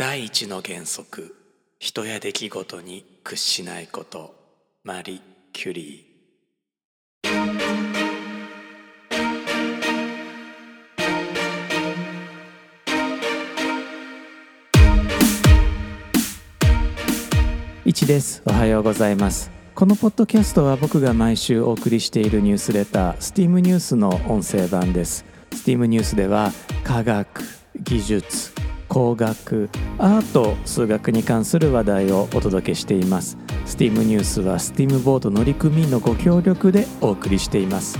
第一の原則人や出来事に屈しないこと。マリ・キュリー。一です。おはようございます。このポッドキャストは僕が毎週お送りしているニュースレター STEAM ニュースの音声版です。STEAM ニュースでは科学技術工学アート数学に関する話題をお届けしています。STEAM ニュースは STEAM ボード乗組員のご協力でお送りしています。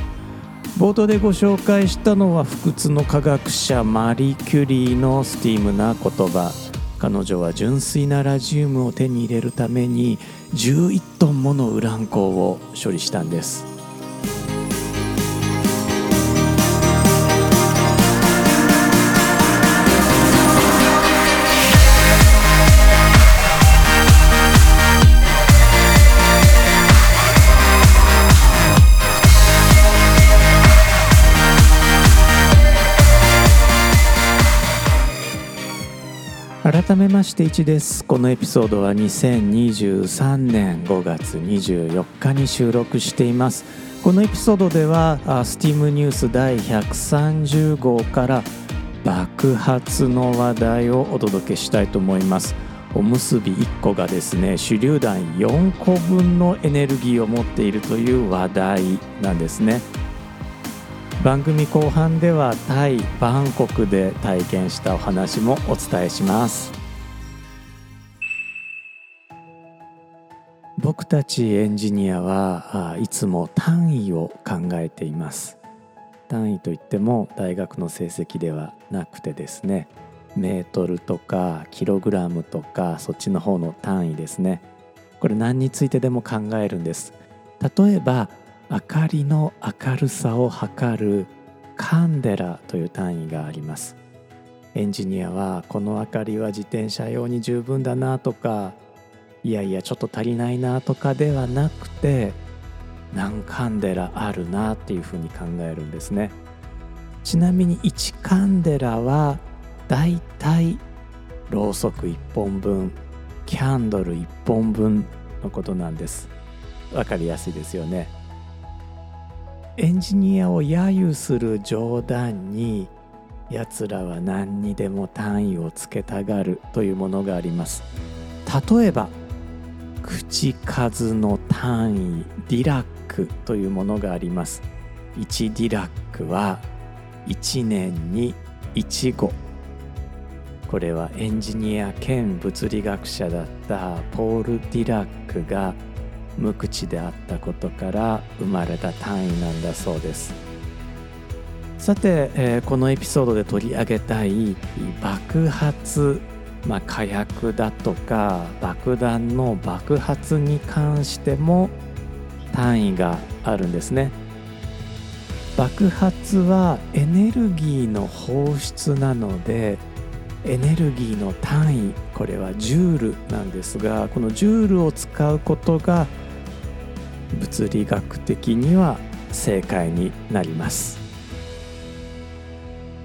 冒頭でご紹介したのは不屈の科学者マリ・キュリーの STEAM な言葉。彼女は純粋なラジウムを手に入れるために11トンものウラン鉱を処理したんです。改めまして1です。このエピソードは2023年5月24日に収録しています。このエピソードでは STEAM ニュース第130号から爆発の話題をお届けしたいと思います。おむすび1個がですね手榴弾4個分のエネルギーを持っているという話題なんですね。番組後半ではタイ・バンコクで体験したお話もお伝えします。僕たちエンジニアはいつも単位を考えています。単位といっても大学の成績ではなくてですねメートルとかキログラムとかそっちの方の単位ですね。これ何についてでも考えるんです。例えば明かりの明るさを測るカンデラという単位があります。エンジニアはこの明かりは自転車用に十分だなとかいやいやちょっと足りないなとかではなくて何カンデラあるなっていうふうに考えるんですね。ちなみに1カンデラはだいたいろうそく1本分キャンドル1本分のことなんです。わかりやすいですよね。エンジニアを揶揄する冗談にやつらは何にでも単位をつけたがるというものがあります。例えば口数の単位ディラックというものがあります。1ディラックは1年に1語。これはエンジニア兼物理学者だったポール・ディラックが無口であったことから生まれた単位なんだそうです。さて、えー、このエピソードで取り上げたい爆発、まあ、火薬だとか爆弾の爆発に関しても単位があるんですね爆発はエネルギーの放出なのでエネルギーの単位これはジュールなんですがこのジュールを使うことが物理学的には正解になります。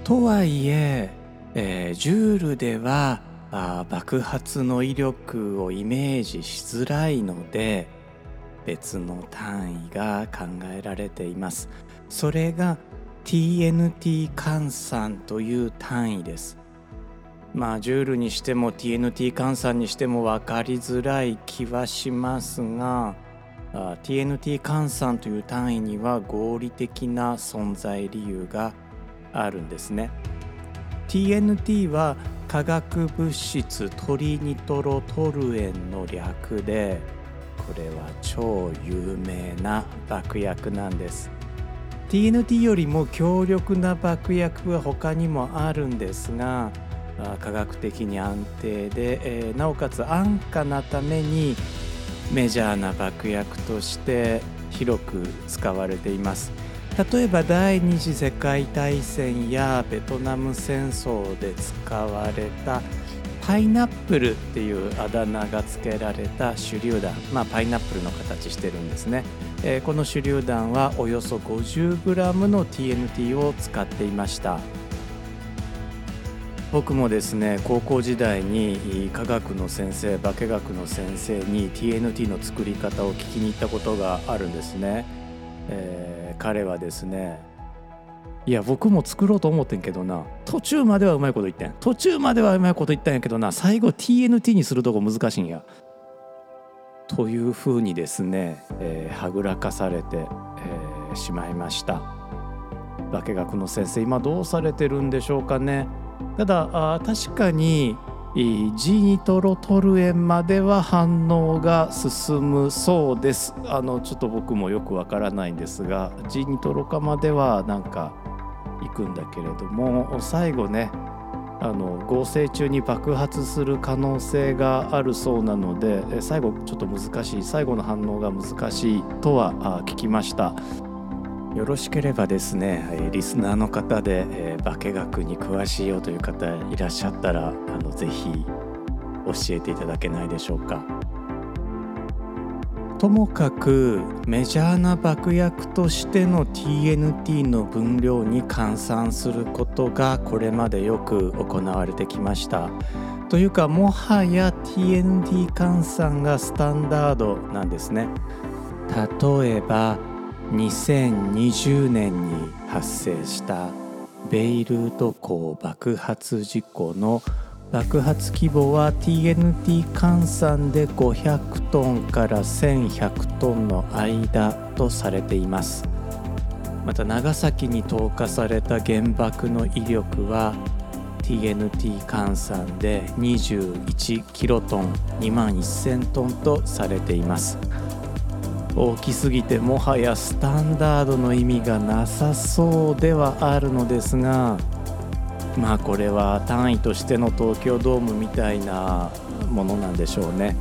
とはいええー、ジュールではあ爆発の威力をイメージしづらいので別の単位が考えられています。それが TNT 換算という単位です。まあジュールにしても TNT 換算にしても分かりづらい気はしますが TNT 換算という単位には合理的な存在理由があるんですね。TNT は化学物質トリニトロトルエンの略でこれは超有名な爆薬なんです。TNT よりも強力な爆薬は他にもあるんですが科学的に安定で、えー、なおかつ安価なためにメジャーな爆薬として広く使われています。例えば第二次世界大戦やベトナム戦争で使われたパイナップルっていうあだ名が付けられた手榴弾まあパイナップルの形してるんですね、えー、この手榴弾はおよそ 50g の TNT を使っていました。僕もですね高校時代に科学の先生化学の先生に TNT の作り方を聞きに行ったことがあるんですね、えー、彼はですねいや僕も作ろうと思ってんけどな途中まではうまいこと言ってん。途中まではうまいこと言ったんやけどな最後 TNT にするとこ難しいんや。というふうにですね、えー、はぐらかされて、えー、しまいました。化学の先生今どうされてるんでしょうかね。ただあ確かにジニトロトルエンまでは反応が進むそうです。あのちょっと僕もよくわからないんですがジニトロ化まではなんか行くんだけれども最後ねあの合成中に爆発する可能性があるそうなので最後ちょっと難しい最後の反応が難しいとは聞きました。よろしければですねリスナーの方で、え化学に詳しいよという方いらっしゃったらあのぜひ教えていただけないでしょうか。ともかくメジャーな爆薬としての TNT の分量に換算することがこれまでよく行われてきました。というかもはや TNT 換算がスタンダードなんですね。例えば2020年に発生したベイルート港爆発事故の爆発規模は TNT 換算で500トンから1100トンの間とされています。また長崎に投下された原爆の威力は TNT 換算で21キロトン2万1000トンとされています。大きすぎてもはやスタンダードの意味がなさそうではあるのですがまあこれは単位としての東京ドームみたいなものなんでしょうね。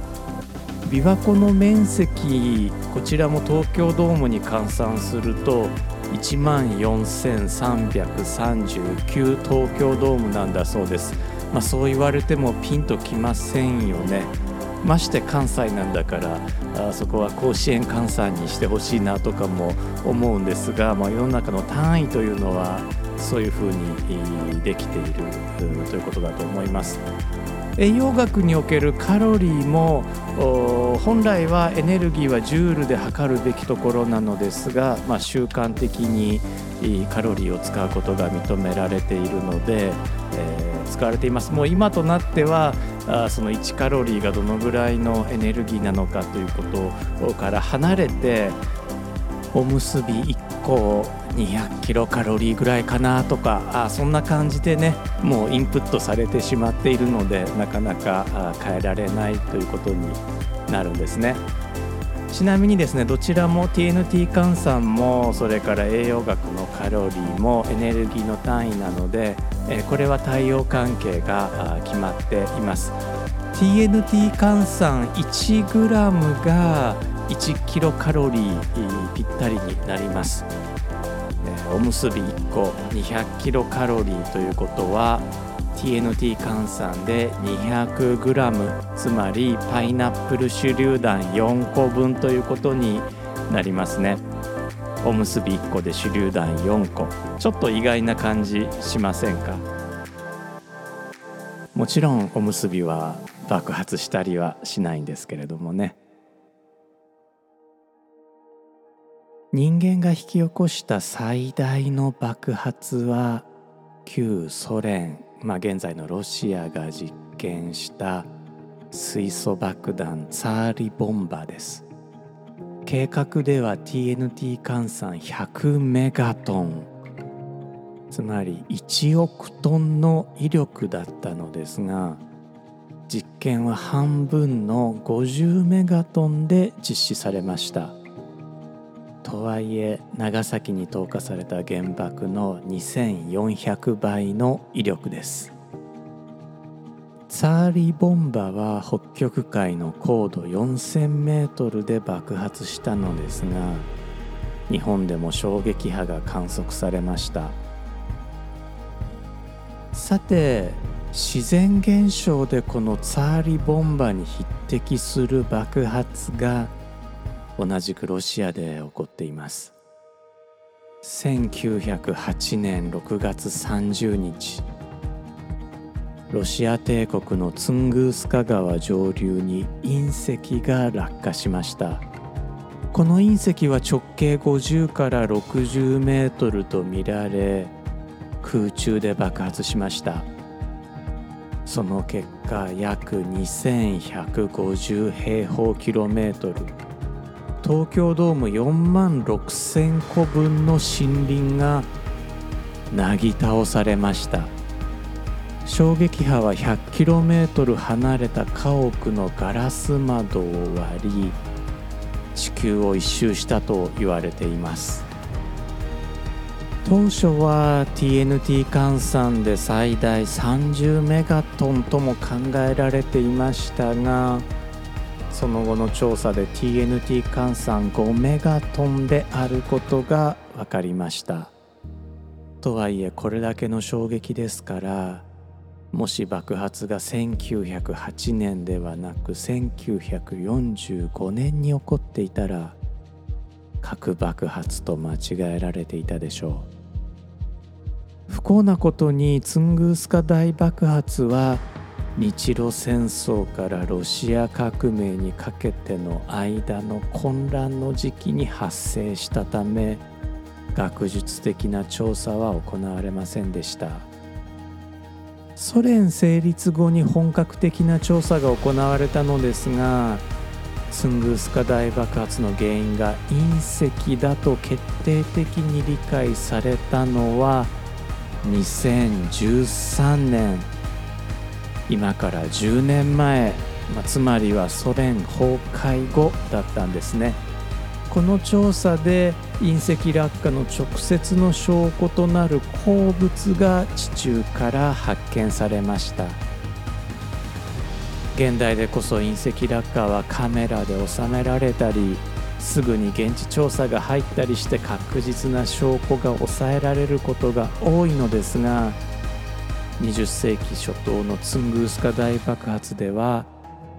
琵琶湖の面積こちらも東京ドームに換算すると1万4339東京ドームなんだそうです、まあ、そう言われてもピンときませんよね。まして関西なんだからあそこは甲子園関西にしてほしいなとかも思うんですが、まあ、世の中の単位というのはそういうふうにできているということだと思います。栄養学におけるカロリーも本来はエネルギーはジュールで測るべきところなのですが、まあ、習慣的にカロリーを使うことが認められているので、えー、使われています。もう今となってはあその1カロリーがどのぐらいのエネルギーなのかということから離れておむすび1個200キロカロリーぐらいかなとかあそんな感じでねもうインプットされてしまっているのでなかなか変えられないということになるんですね。ちなみにですねどちらも TNT 換算もそれから栄養学のカロリーもエネルギーの単位なのでこれは対応関係が決まっています TNT 換算 1g が1キロカロリーぴったりになりますおむすび1個200キロカロリーということは TNT 換算で 200g つまりパイナップル手榴弾4個分ということになりますね。おむすび1個で手榴弾4個。ちょっと意外な感じしませんか？もちろんおむすびは爆発したりはしないんですけれどもね。人間が引き起こした最大の爆発は旧ソ連、まあ、現在のロシアが実験した水素爆弾ツァーリボンバです。計画では TNT 換算100メガトンつまり1億トンの威力だったのですが実験は半分の50メガトンで実施されました。とはいえ長崎に投下された原爆の2400倍の威力です。ツァーリボンバは北極海の高度4000メートルで爆発したのですが日本でも衝撃波が観測されました。さて自然現象でこのツァーリボンバに匹敵する爆発が同じくロシアで起こっています。1908年6月30日ロシア帝国のツングースカ川上流に隕石が落下しました。この隕石は直径50から60メートルとみられ空中で爆発しました。その結果約2150平方キロメートル。東京ドーム4万6,000個分の森林がなぎ倒されました。衝撃波は 100km 離れた家屋のガラス窓を割り地球を一周したと言われています。当初は TNT 換算で最大30メガトンとも考えられていましたがその後の調査で TNT 換算5メガトンであることが分かりました。とはいえこれだけの衝撃ですからもし爆発が1908年ではなく1945年に起こっていたら核爆発と間違えられていたでしょう。不幸なことにツングースカ大爆発は日露戦争からロシア革命にかけての間の混乱の時期に発生したため学術的な調査は行われませんでした。ソ連成立後に本格的な調査が行われたのですがツングースカ大爆発の原因が隕石だと決定的に理解されたのは2013年。今から10年前、まあ、つまりはソ連崩壊後だったんですね。この調査で隕石落下の直接の証拠となる鉱物が地中から発見されました。現代でこそ隕石落下はカメラで収められたりすぐに現地調査が入ったりして確実な証拠が抑えられることが多いのですが20世紀初頭のツングースカ大爆発では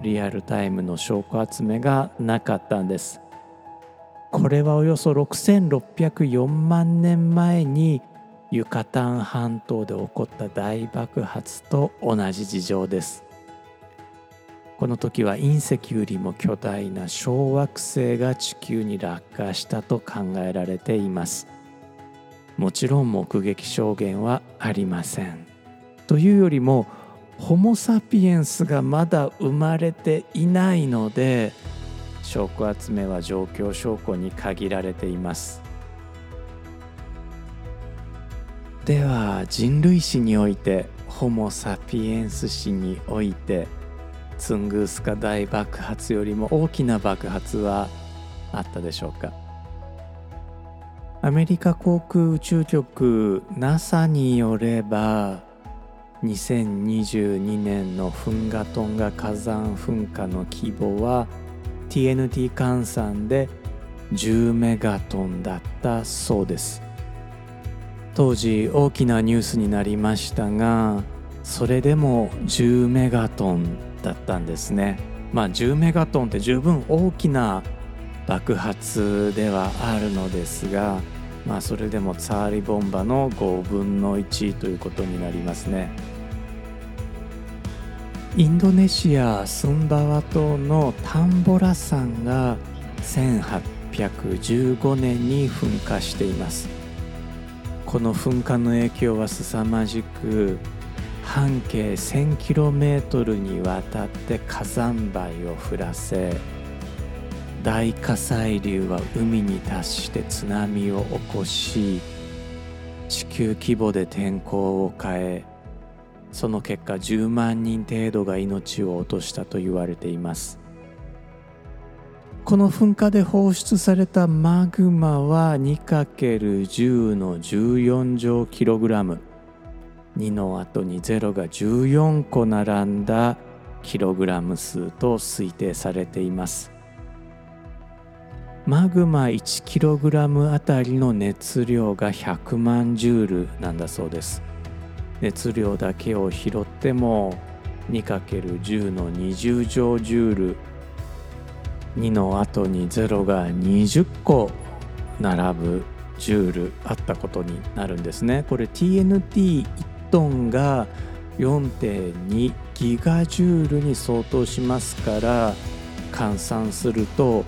リアルタイムの証拠集めがなかったんです。これはおよそ6604万年前にユカタン半島で起こった大爆発と同じ事情です。この時は隕石よりも巨大な小惑星が地球に落下したと考えられています。もちろん目撃証言はありません。というよりもホモ・サピエンスがまだ生まれていないので証拠集めは状況証拠に限られています。では人類史においてホモ・サピエンス史においてツングースカ大爆発よりも大きな爆発はあったでしょうか。アメリカ航空宇宙局 NASA によれば2022年のフンガトンガ火山噴火の規模は TNT 換算で10メガトンだったそうです。当時大きなニュースになりましたがそれでも10メガトンだったんですね。まあ10メガトンって十分大きな爆発ではあるのですがまあそれでもツァーリボンバの5分の1ということになりますね。インドネシアスンバワ島のタンボラ山が1815年に噴火していますこの噴火の影響は凄まじく半径 1000km にわたって火山灰を降らせ大火砕流は海に達して津波を起こし地球規模で天候を変えその結果10万人程度が命を落としたと言われています。この噴火で放出されたマグマは 2×10 の14乗キログラム。2の後に0が14個並んだキログラム数と推定されています。マグマ 1kg あたりの熱量が100万ジュールなんだそうです。熱量だけを拾っても 2×10 の20乗ジュール。2の後に0が20個並ぶジュールあったことになるんですね。これ TNT1 トンが4.2ギガジュールに相当しますから換算すると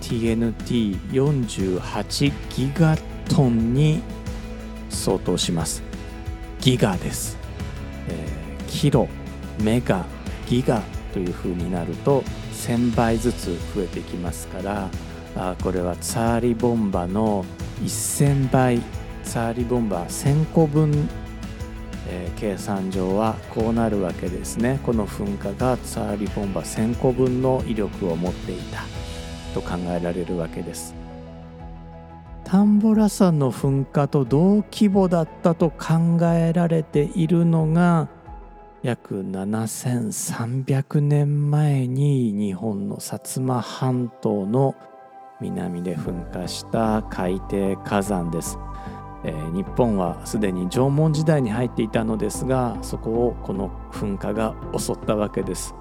TNT48 ギガトンに相当します。ギガです、えー、キロメガギガという風になると1000倍ずつ増えてきますからあこれはツァーリボンバの1000倍ツァーリボンバ1000個分、えー、計算上はこうなるわけですね。この噴火がツァーリボンバ1000個分の威力を持っていた。と考えられるわけです。タンボラ山の噴火と同規模だったと考えられているのが約7300年前に日本の薩摩半島の南で噴火した海底火山です、えー、日本はすでに縄文時代に入っていたのですがそこをこの噴火が襲ったわけです。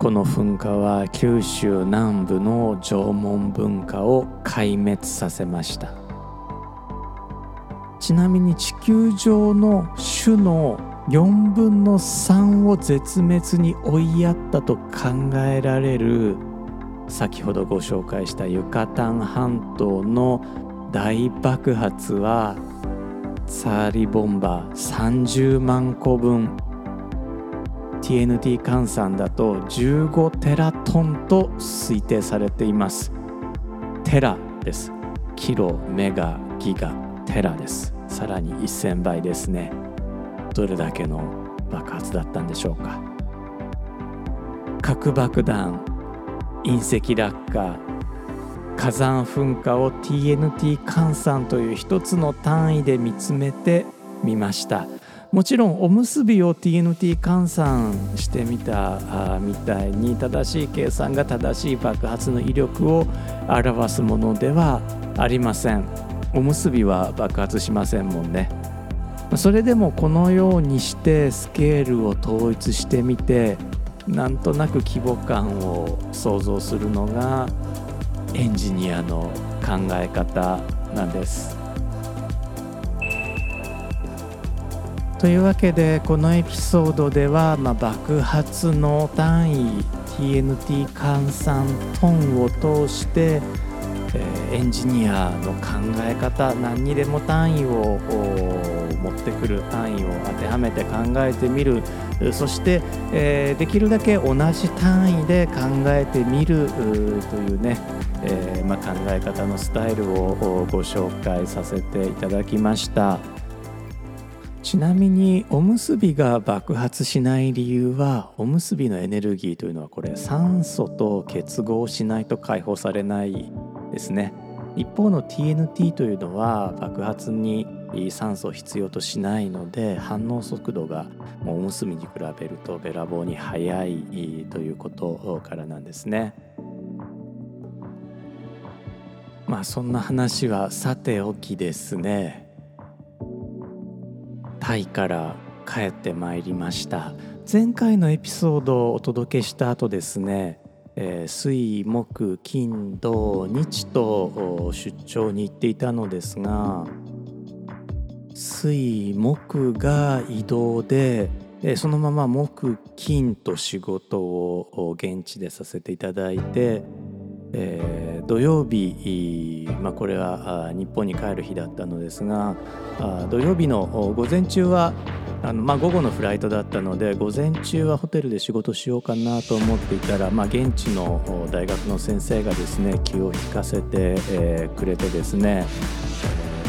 この噴火は九州南部の縄文文化を壊滅させました。ちなみに地球上の種の4分の3を絶滅に追いやったと考えられる先ほどご紹介したユカタン半島の大爆発はツァーリボンバー30万個分。TNT 換算だと15テラトンと推定されています。テラです。キロメガギガテラです。さらに1000倍ですね。どれだけの爆発だったんでしょうか。核爆弾隕石落下火山噴火を TNT 換算という一つの単位で見つめてみました。もちろんおむすびを TNT 換算してみたみたいに正しい計算が正しい爆発の威力を表すものではありませんおむすびは爆発しませんもんねそれでもこのようにしてスケールを統一してみてなんとなく規模感を想像するのがエンジニアの考え方なんです。というわけでこのエピソードでは、まあ、爆発の単位 TNT 換算トンを通して、えー、エンジニアの考え方何にでも単位を持ってくる単位を当てはめて考えてみるそして、えー、できるだけ同じ単位で考えてみるというね、えー、まあ、考え方のスタイルをご紹介させていただきました。ちなみにおむすびが爆発しない理由はおむすびのエネルギーというのはこれ酸素と結合しないと解放されないですね一方の TNT というのは爆発に酸素を必要としないので反応速度がおむすびに比べるとべらぼうに速いということからなんですね。まあそんな話はさておきですねタイから帰ってまいりました。前回のエピソードをお届けした後ですね、えー、水木金土日と出張に行っていたのですが水木が移動でそのまま木金と仕事を現地でさせていただいてえー、土曜日、まあ、これは日本に帰る日だったのですが土曜日の午前中はあの、まあ、午後のフライトだったので午前中はホテルで仕事しようかなと思っていたら、まあ、現地の大学の先生がですね気を引かせて、くれてですね、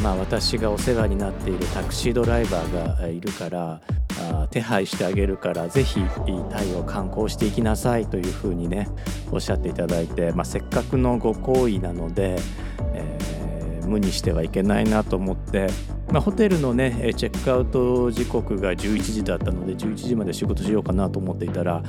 まあ、私がお世話になっているタクシードライバーがいるから手配してあげるからぜひタイを観光していきなさいというふうにねおっしゃっていただいて、まあ、せっかくのご好意なので、えー、無にしてはいけないなと思って、まあ、ホテルのねチェックアウト時刻が11時だったので11時まで仕事しようかなと思っていたら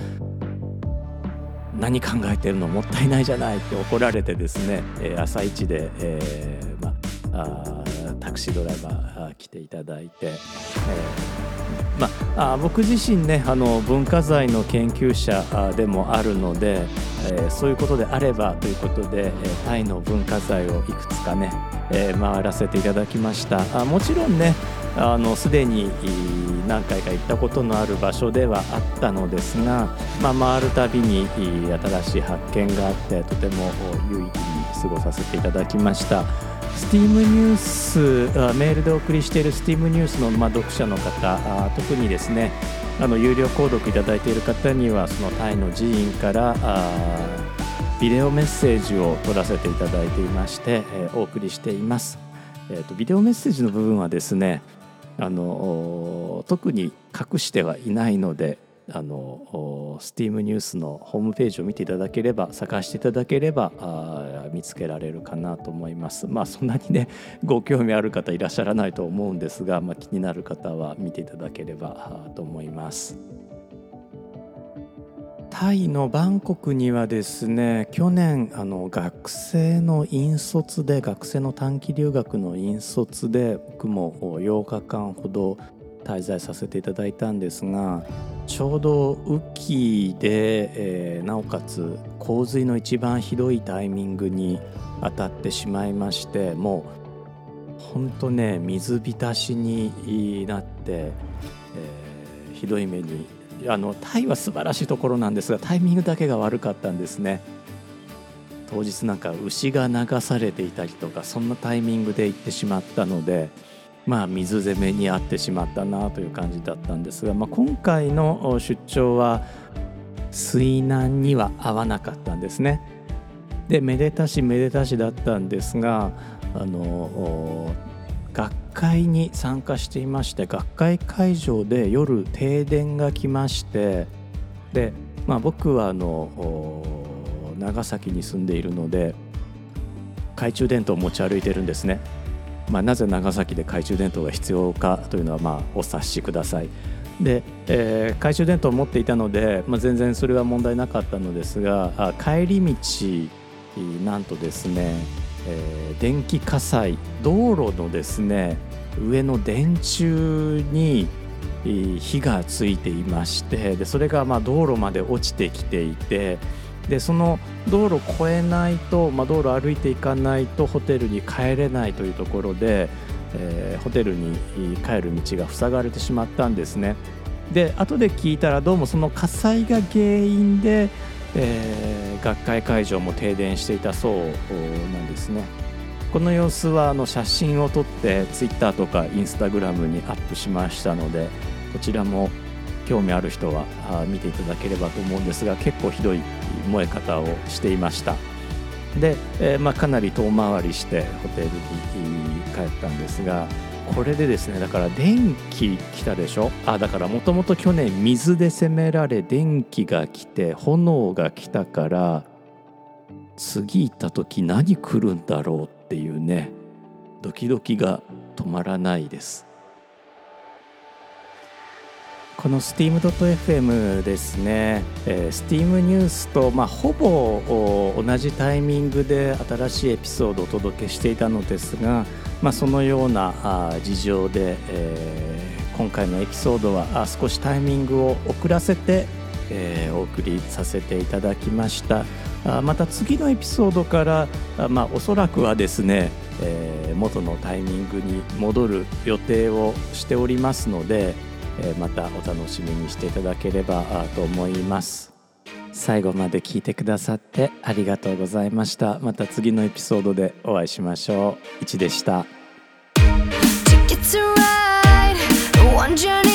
何考えてるの？もったいないじゃないって怒られてですね、え、朝一で、えーまあ、タクシードライバー来ていただいて、えーまあ、僕自身ねあの文化財の研究者でもあるので、えー、そういうことであればということで、えー、タイの文化財をいくつかね、えー、回らせていただきましたあもちろんねあのすでに何回か行ったことのある場所ではあったのですが、まあ、回るたびに新しい発見があってとても有意義に過ごさせていただきました。スティームニュースメールでお送りしているスティームニュースの、まあ、読者の方特にですねあの有料購読いただいている方にはそのタイの寺院からビデオメッセージを取らせていただいていまして、えー、お送りしています、えーと、ビデオメッセージの部分はですねあの特に隠してはいないのであのスティームニュースのホームページを見ていただければ探していただければあ見つけられるかなと思いますまあそんなにね ご興味ある方いらっしゃらないと思うんですが、まあ、気になる方は見ていただければと思います。タイのバンコクにはですね去年あの学生の引率で学生の短期留学の引率で僕も8日間ほど滞在させていただいたんですがちょうど雨季で、えー、なおかつ洪水の一番ひどいタイミングに当たってしまいましてもう本当ね水浸しになって、えー、ひどい目にあのタイは素晴らしいところなんですがタイミングだけが悪かったんですね。当日なんか牛が流されていたりとかそんなタイミングで行ってしまったのでまあ水攻めに遭ってしまったなという感じだったんですが、まあ、今回の出張は水難には合わなかったんですねでめでたしめでたしだったんですがあの学会に参加していまして学会会場で夜停電が来ましてで、まあ、僕はあの長崎に住んでいるので懐中電灯を持ち歩いてるんですね。まあ、なぜ長崎で懐中電灯が必要かというのはまあお察しください。で、えー、懐中電灯を持っていたので、まあ、全然それは問題なかったのですが帰り道なんとですねえー、電気火災道路のですね上の電柱に火がついていましてでそれがまあ道路まで落ちてきていてでその道路を越えないと、まあ、道路を歩いていかないとホテルに帰れないというところで、えー、ホテルに帰る道が塞がれてしまったんですね。で後で聞いたらどうもその火災が原因でえー、学会会場も停電していたそうなんですねこの様子はあの写真を撮ってツイッターとかインスタグラムにアップしましたのでこちらも興味ある人は見ていただければと思うんですが結構ひどい燃え方をしていました。で、えー、まあ、かなり遠回りしてホテルに帰ったんですがこれでですねだから電気来たでしょ？あだからもともと去年水で攻められ電気が来て炎が来たから次行った時何来るんだろうっていうねドキドキが止まらないです。この steam.fm ですね、えー、Steam ニュースと、まあ、ほぼ同じタイミングで新しいエピソードをお届けしていたのですが、まあ、そのようなあ事情で、えー、今回のエピソードは少しタイミングを遅らせて、えー、お送りさせていただきました。あまた次のエピソードからあ、まあ、おそらくはですね、えー、元のタイミングに戻る予定をしておりますので、またお楽しみにしていただければと思います。最後まで聞いてくださってありがとうございました。また次のエピソードでお会いしましょう。いちでした。One journey